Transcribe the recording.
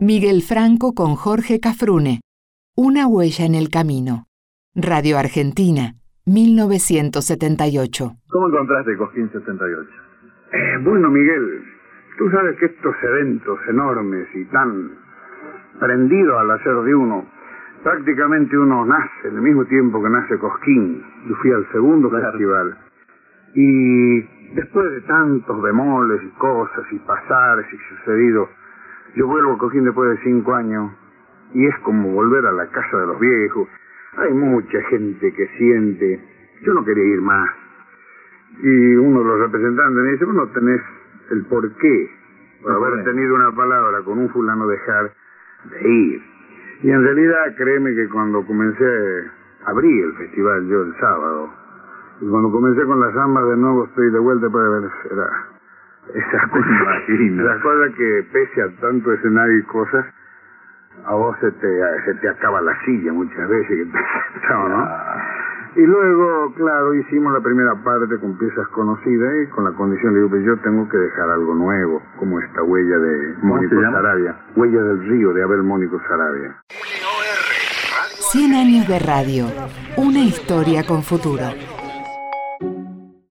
Miguel Franco con Jorge Cafrune. Una huella en el camino. Radio Argentina, 1978. ¿Cómo encontraste Cosquín 78? Eh, bueno, Miguel, tú sabes que estos eventos enormes y tan prendidos al hacer de uno, prácticamente uno nace en el mismo tiempo que nace Cosquín. Yo fui al segundo festival. Y de tantos bemoles y cosas y pasares y sucedidos, yo vuelvo a Cosquín después de cinco años y es como volver a la casa de los viejos. Hay mucha gente que siente, yo no quería ir más. Y uno de los representantes me dice, bueno, tenés el porqué por haber tenido una palabra con un fulano dejar de ir. Y en realidad, créeme que cuando comencé, abrí el festival yo el sábado, y cuando comencé con las ambas de nuevo estoy de vuelta para ver, era esas cosas, esas cosas que pese a tanto escenario y cosas, a vos se te, se te acaba la silla muchas veces que te ¿no? Y luego, claro, hicimos la primera parte con piezas conocidas y con la condición, digo, pues yo tengo que dejar algo nuevo, como esta huella de Mónico Sarabia, huella del río de Abel Mónico Sarabia. 100 años de radio, una historia con futuro.